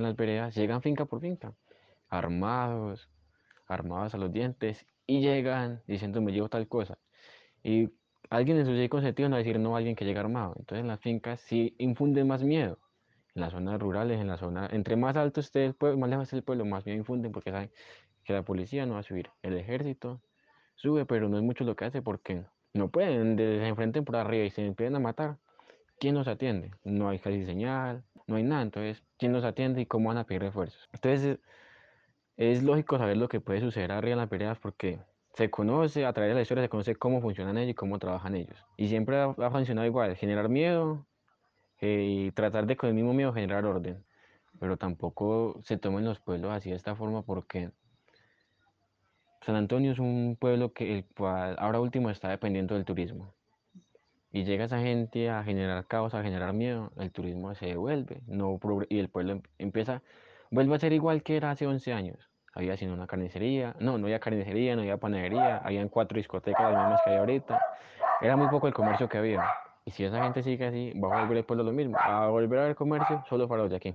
en las veredas, llegan finca por finca, armados, armados a los dientes, y llegan diciendo me llevo tal cosa. Y alguien en su con consentido no va a decir no a alguien que llega armado. Entonces en las fincas sí infunden más miedo. En las zonas rurales, en la zona, entre más alto esté el pueblo, más lejos esté el pueblo, más miedo infunden porque saben que la policía no va a subir. El ejército sube, pero no es mucho lo que hace porque no pueden, se enfrenten por arriba y se empiezan a matar. ¿Quién nos atiende? No hay casi señal, no hay nada. Entonces, ¿quién nos atiende y cómo van a pedir refuerzos? Entonces, es lógico saber lo que puede suceder arriba en las peleas porque se conoce, a través de la historia se conoce cómo funcionan ellos y cómo trabajan ellos. Y siempre ha, funcionado igual, generar miedo eh, y tratar de con el mismo miedo generar orden. Pero tampoco se tomen los pueblos así de esta forma porque San Antonio es un pueblo que ahora último está dependiendo del turismo. Y llega esa gente a generar caos, a generar miedo, el turismo se devuelve no, y el pueblo em, empieza, vuelve a ser igual que era hace 11 años había sino una carnicería, no, no había carnicería, no había panadería, habían cuatro discotecas las mismas que hay ahorita, era muy poco el comercio que había. Y si esa gente sigue así, va a volver el pueblo lo mismo, a volver a haber comercio solo para los aquí.